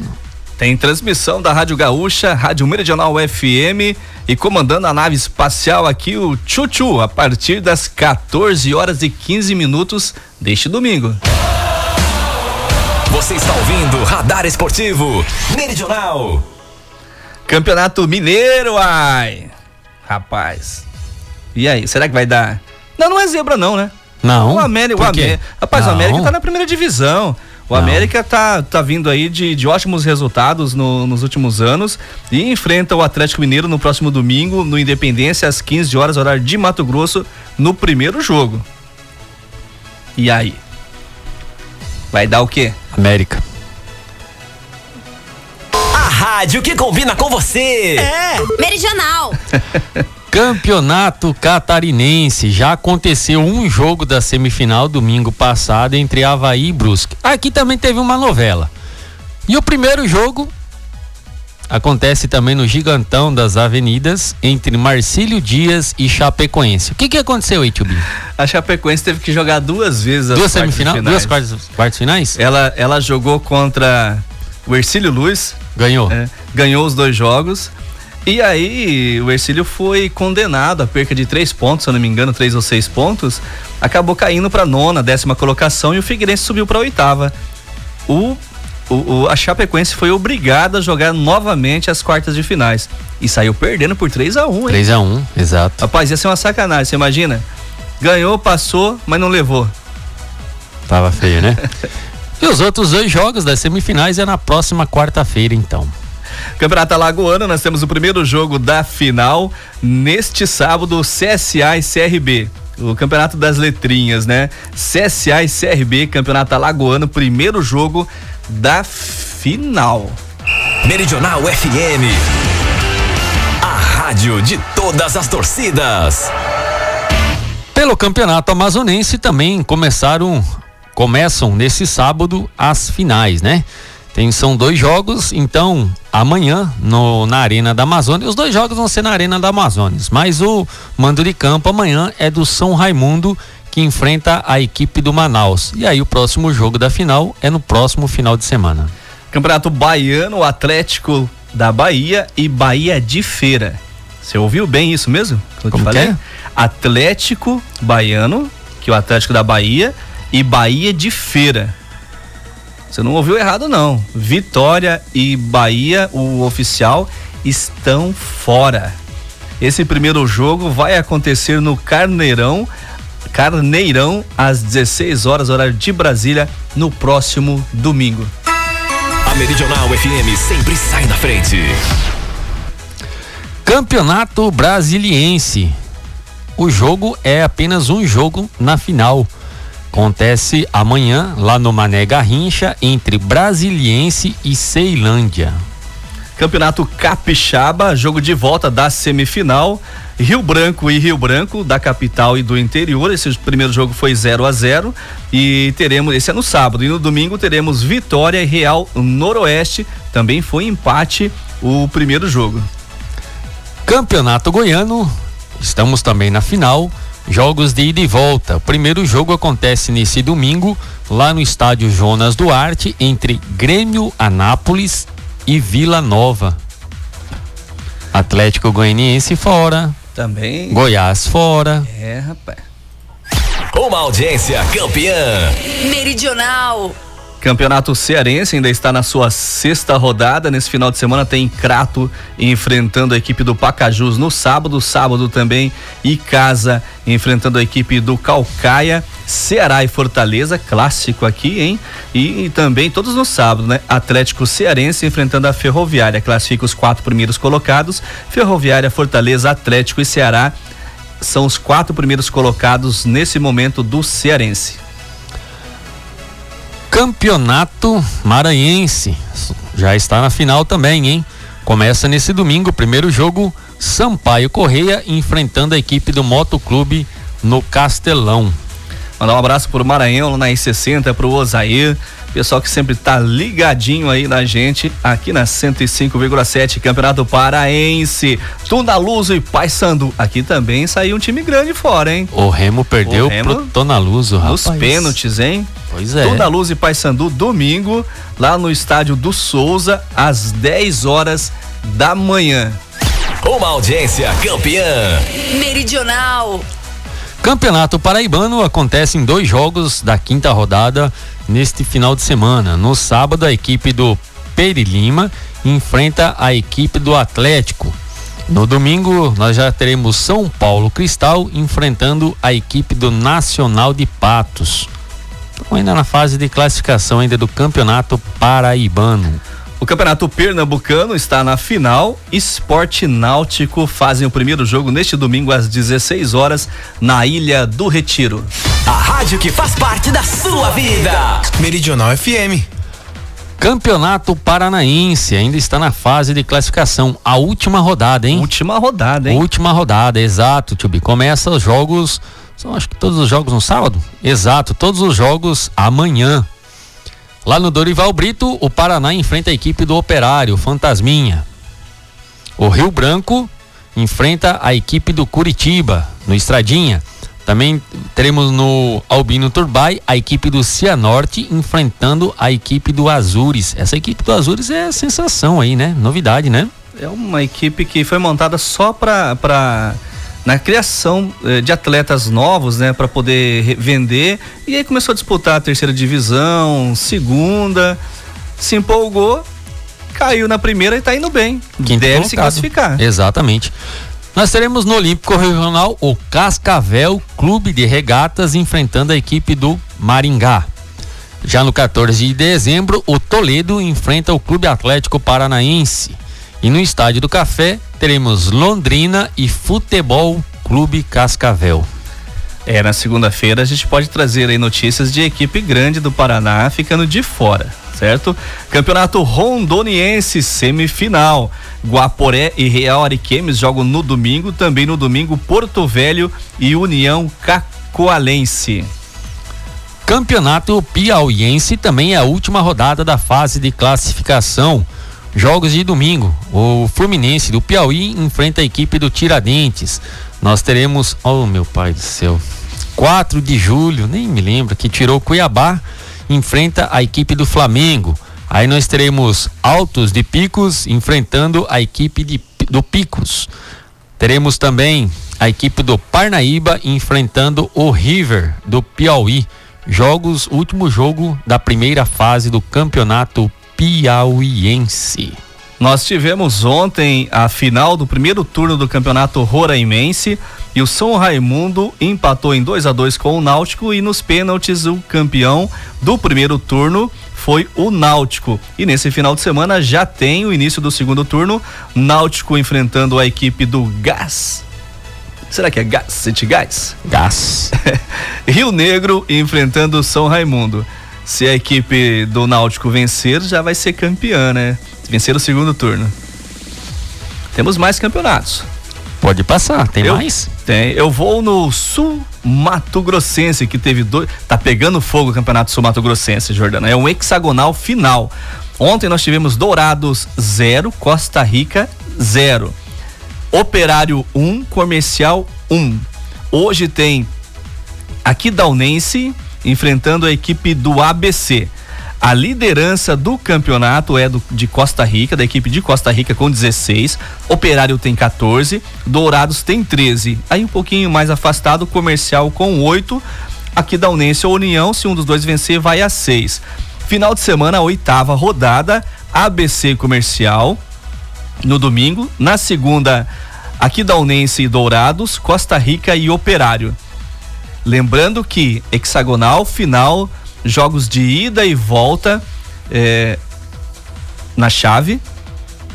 Tem transmissão da Rádio Gaúcha, Rádio Meridional FM e comandando a nave espacial aqui o Chuchu a partir das 14 horas e 15 minutos deste domingo. Você está ouvindo Radar Esportivo Meridional. Campeonato Mineiro, ai. Rapaz. E aí, será que vai dar? Não, não é zebra não, né? não. O América, o? América. Rapaz, Não. o América tá na primeira divisão. O Não. América tá, tá vindo aí de, de ótimos resultados no- nos últimos anos e enfrenta o Atlético Mineiro no próximo domingo, no Independência, às 15 horas, horário de Mato Grosso, no primeiro jogo. E aí? Vai dar o quê? América. A rádio que combina com você. É. Meridional. [laughs] Campeonato Catarinense. Já aconteceu um jogo da semifinal domingo passado entre Havaí e Brusque. Aqui também teve uma novela. E o primeiro jogo acontece também no Gigantão das Avenidas entre Marcílio Dias e Chapecoense. O que que aconteceu aí, Tio? A Chapecoense teve que jogar duas vezes as Duas semifinais? Duas quartas, quartas finais? Ela, ela jogou contra o Ercílio Luz, Ganhou. É, ganhou os dois jogos. E aí o Ercílio foi condenado a perca de três pontos, se eu não me engano, três ou seis pontos. Acabou caindo para nona, décima colocação e o Figueirense subiu para oitava. O, o, o- a Chapecoense foi obrigada a jogar novamente as quartas de finais e saiu perdendo por 3 a 1 hein? 3 a 1 exato. Rapaz, ia ser uma sacanagem, você imagina? Ganhou, passou, mas não levou. Tava feio, né? [laughs] e os outros dois jogos das semifinais é na próxima quarta-feira, então. Campeonato Alagoano, nós temos o primeiro jogo da final neste sábado, CSA e CRB. O Campeonato das Letrinhas, né? CSA e CRB, Campeonato Alagoano, primeiro jogo da final. Meridional FM. A rádio de todas as torcidas. Pelo Campeonato Amazonense também começaram começam nesse sábado as finais, né? Tem, são dois jogos, então amanhã no, na Arena da Amazônia, os dois jogos vão ser na Arena da Amazônia, mas o mando de campo amanhã é do São Raimundo que enfrenta a equipe do Manaus. E aí o próximo jogo da final é no próximo final de semana. Campeonato Baiano, Atlético da Bahia e Bahia de Feira. Você ouviu bem isso mesmo? que Como que é? Atlético Baiano, que é o Atlético da Bahia, e Bahia de Feira. Você não ouviu errado, não. Vitória e Bahia, o oficial, estão fora. Esse primeiro jogo vai acontecer no Carneirão, Carneirão, às 16 horas, horário de Brasília, no próximo domingo. A Meridional FM sempre sai na frente. Campeonato Brasiliense. O jogo é apenas um jogo na final. Acontece amanhã lá no Mané Garrincha entre Brasiliense e Ceilândia. Campeonato Capixaba, jogo de volta da semifinal. Rio Branco e Rio Branco, da capital e do interior. Esse primeiro jogo foi 0 a 0 E teremos, esse é no sábado. E no domingo teremos Vitória e Real Noroeste. Também foi empate o primeiro jogo. Campeonato Goiano, estamos também na final. Jogos de ida e volta. O primeiro jogo acontece nesse domingo, lá no estádio Jonas Duarte, entre Grêmio Anápolis e Vila Nova. Atlético Goianiense fora. Também. Goiás fora. É, rapaz. Uma audiência campeã. Meridional. Campeonato Cearense ainda está na sua sexta rodada. Nesse final de semana tem Crato enfrentando a equipe do Pacajus no sábado. Sábado também Icasa enfrentando a equipe do Calcaia. Ceará e Fortaleza, clássico aqui, hein? E, e, também todos no sábado, né? Atlético Cearense enfrentando a Ferroviária. Classifica os quatro primeiros colocados. Ferroviária, Fortaleza, Atlético e Ceará são os quatro primeiros colocados nesse momento do Cearense. Campeonato Maranhense já está na final também, hein? Começa nesse domingo, primeiro jogo, Sampaio Correia enfrentando a equipe do Motoclube no Castelão. Mandar um abraço pro Maranhão, na I60, pro Osair, pessoal que sempre tá ligadinho aí na gente, aqui na 105,7, Campeonato Paraense, Tunaluso e Paysandu. Aqui também saiu um time grande fora, hein? O Remo perdeu o Remo pro Tonaluso, rapaz. Nos pênaltis, hein? Pois é. Tunaluso e Paysandu, domingo, lá no estádio do Souza, às 10 horas da manhã. Uma audiência campeã. Meridional. Campeonato Paraibano acontece em dois jogos da quinta rodada neste final de semana. No sábado, a equipe do Peri Lima enfrenta a equipe do Atlético. No domingo, nós já teremos São Paulo Cristal enfrentando a equipe do Nacional de Patos. Estamos ainda na fase de classificação ainda do Campeonato Paraibano. O Campeonato Pernambucano está na final. Esporte Náutico fazem o primeiro jogo neste domingo às 16 horas na Ilha do Retiro. A rádio que faz parte da sua vida. Meridional FM. Campeonato Paranaense ainda está na fase de classificação. A última rodada, hein? Última rodada, hein? Última rodada, exato, Tio Começa os jogos. São acho que todos os jogos no sábado? Exato, todos os jogos amanhã. Lá no Dorival Brito, o Paraná enfrenta a equipe do Operário, Fantasminha. O Rio Branco enfrenta a equipe do Curitiba, no Estradinha. Também teremos no Albino Turbay a equipe do Cianorte enfrentando a equipe do Azures. Essa equipe do Azures é sensação aí, né? Novidade, né? É uma equipe que foi montada só para pra na criação eh, de atletas novos, né, para poder vender. E aí começou a disputar a terceira divisão, segunda, se empolgou, caiu na primeira e está indo bem. Quinto Deve colocado. se classificar. Exatamente. Nós teremos no Olímpico Regional o Cascavel Clube de Regatas enfrentando a equipe do Maringá. Já no 14 de dezembro, o Toledo enfrenta o Clube Atlético Paranaense. E no Estádio do Café teremos Londrina e Futebol Clube Cascavel. É, na segunda-feira a gente pode trazer aí notícias de equipe grande do Paraná ficando de fora, certo? Campeonato Rondoniense semifinal. Guaporé e Real Ariquemes jogam no domingo, também no domingo Porto Velho e União Cacoalense. Campeonato Piauiense também é a última rodada da fase de classificação. Jogos de domingo. O Fluminense do Piauí enfrenta a equipe do Tiradentes. Nós teremos, oh meu pai do céu, 4 de julho, nem me lembro, que tirou Cuiabá, enfrenta a equipe do Flamengo. Aí nós teremos Altos de Picos enfrentando a equipe de, do Picos. Teremos também a equipe do Parnaíba enfrentando o River do Piauí. Jogos, último jogo da primeira fase do Campeonato Piauiense. Nós tivemos ontem a final do primeiro turno do Campeonato Roraimense e o São Raimundo empatou em 2 a 2 com o Náutico e nos pênaltis o campeão do primeiro turno foi o Náutico. E nesse final de semana já tem o início do segundo turno, Náutico enfrentando a equipe do Gás Será que é Gás? City Gás? Gás. [laughs] Rio Negro enfrentando São Raimundo. Se a equipe do Náutico vencer, já vai ser campeã, né? Vencer o segundo turno. Temos mais campeonatos. Pode passar, tem eu, mais? Tem. Eu vou no Sul Mato Grossense, que teve dois. Tá pegando fogo o Campeonato Sul Mato Grossense, Jordana. É um hexagonal final. Ontem nós tivemos Dourados 0, Costa Rica 0. Operário 1, um, Comercial 1. Um. Hoje tem Aquidauanense enfrentando a equipe do ABC. A liderança do campeonato é do, de Costa Rica, da equipe de Costa Rica com 16. Operário tem 14. Dourados tem 13. Aí um pouquinho mais afastado, Comercial com 8. Aqui da Unência União, se um dos dois vencer, vai a 6. Final de semana, oitava rodada, ABC Comercial no domingo. Na segunda, aqui da Unense e Dourados, Costa Rica e Operário. Lembrando que hexagonal, final, jogos de ida e volta é, na chave.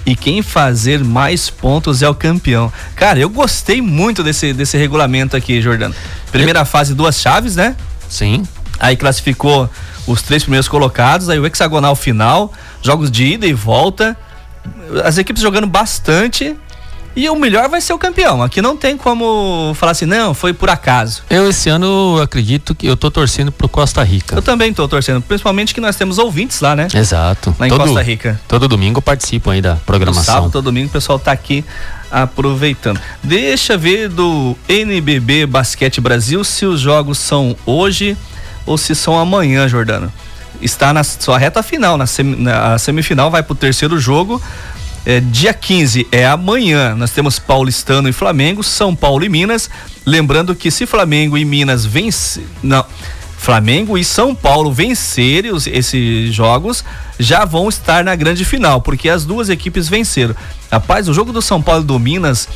E quem fazer mais pontos é o campeão. Cara, eu gostei muito desse, desse regulamento aqui, Jordano. Primeira fase, duas chaves, né? Sim. Aí classificou os três primeiros colocados, aí o hexagonal final, jogos de ida e volta. As equipes jogando bastante e o melhor vai ser o campeão. Aqui não tem como falar assim, não, foi por acaso. Eu esse ano acredito que eu tô torcendo pro Costa Rica. Eu também tô torcendo, principalmente que nós temos ouvintes lá, né? Exato. Lá em todo, Costa Rica. Todo domingo participam aí da programação. No sábado, todo domingo o pessoal tá aqui aproveitando. Deixa ver do NBB Basquete Brasil se os jogos são hoje ou se são amanhã, Jordano. Está na sua reta final, na semifinal vai pro terceiro jogo. É, dia 15 é amanhã. Nós temos Paulistano e Flamengo, São Paulo e Minas. Lembrando que se Flamengo e Minas vencer. Não. Flamengo e São Paulo vencerem os, esses jogos, já vão estar na grande final, porque as duas equipes venceram. Rapaz, o jogo do São Paulo e do Minas,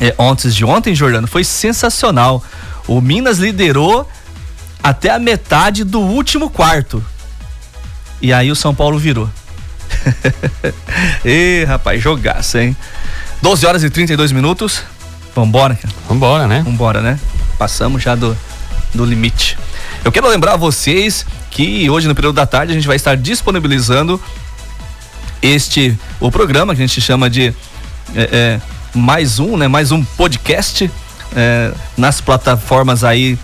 é, antes de ontem, Jordano, foi sensacional. O Minas liderou até a metade do último quarto. E aí o São Paulo virou. [laughs] Ê, rapaz, jogaço, hein? 12 horas e 32 minutos. Vambora, cara. Vambora, né? Vambora, né? Passamos já do, do limite. Eu quero lembrar a vocês que hoje, no período da tarde, a gente vai estar disponibilizando este, o programa que a gente chama de é, é, mais um, né? Mais um podcast é, nas plataformas aí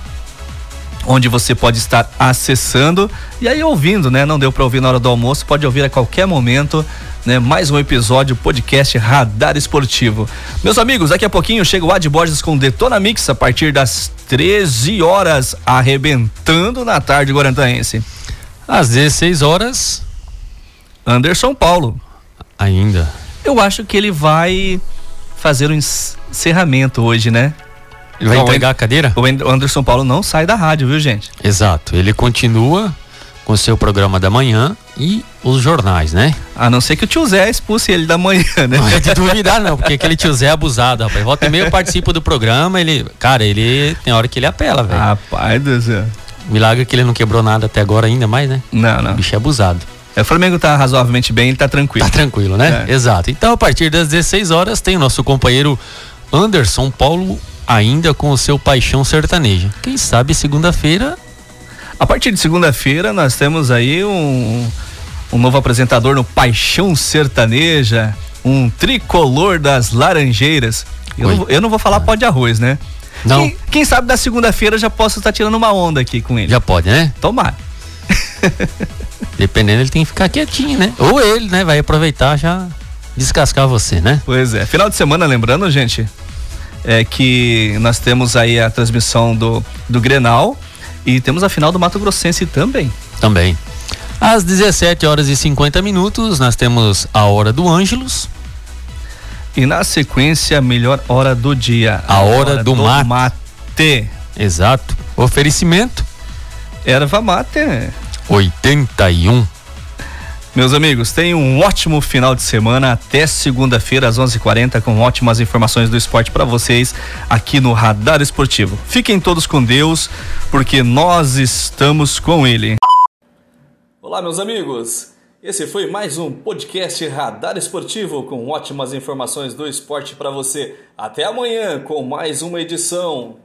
onde você pode estar acessando e aí ouvindo, né? Não deu para ouvir na hora do almoço, pode ouvir a qualquer momento. Né, mais um episódio podcast Radar Esportivo. Meus amigos, daqui a pouquinho chega o Ad Borges com Detona Mix a partir das 13 horas, arrebentando na tarde guarantaense. Às 16 horas, Anderson Paulo. Ainda. Eu acho que ele vai fazer o um encerramento hoje, né? Ele vai entregar a cadeira? O Anderson Paulo não sai da rádio, viu, gente? Exato. Ele continua com seu programa da manhã e os jornais, né? A não ser que o tio Zé expulse ele da manhã, [laughs] né? Não é de duvidar, não, porque aquele tio Zé é abusado, rapaz. Volta e meio participa do programa, ele. Cara, ele tem hora que ele apela, velho. Rapaz do céu. Milagre que ele não quebrou nada até agora, ainda mais, né? Não, não. O bicho é abusado. É, o Flamengo tá razoavelmente bem, ele tá tranquilo. Tá tranquilo, né? É. Exato. Então, a partir das 16 horas, tem o nosso companheiro Anderson Paulo ainda com o seu paixão sertaneja. Quem sabe segunda-feira. A partir de segunda-feira nós temos aí um, um novo apresentador no Paixão Sertaneja, um tricolor das Laranjeiras. Eu, não, eu não, vou falar pó de arroz, né? Não. Quem, quem sabe da segunda-feira já posso estar tirando uma onda aqui com ele. Já pode, né? Tomar. [laughs] Dependendo, ele tem que ficar quietinho, né? Ou ele, né? Vai aproveitar já descascar você, né? Pois é. Final de semana, lembrando, gente, é que nós temos aí a transmissão do, do Grenal e temos a final do Mato Grossense também. Também. Às 17 horas e 50 minutos, nós temos a hora do Ângelos. E na sequência, a melhor hora do dia. A, a hora, hora, do, do mate. mate. Exato. Oferecimento. Erva mate. 81. Meus amigos, tenham um ótimo final de semana. Até segunda-feira às 11:40 com ótimas informações do esporte para vocês aqui no Radar Esportivo. Fiquem todos com Deus, porque nós estamos com Ele. Olá, meus amigos. Esse foi mais um podcast Radar Esportivo com ótimas informações do esporte para você. Até amanhã com mais uma edição.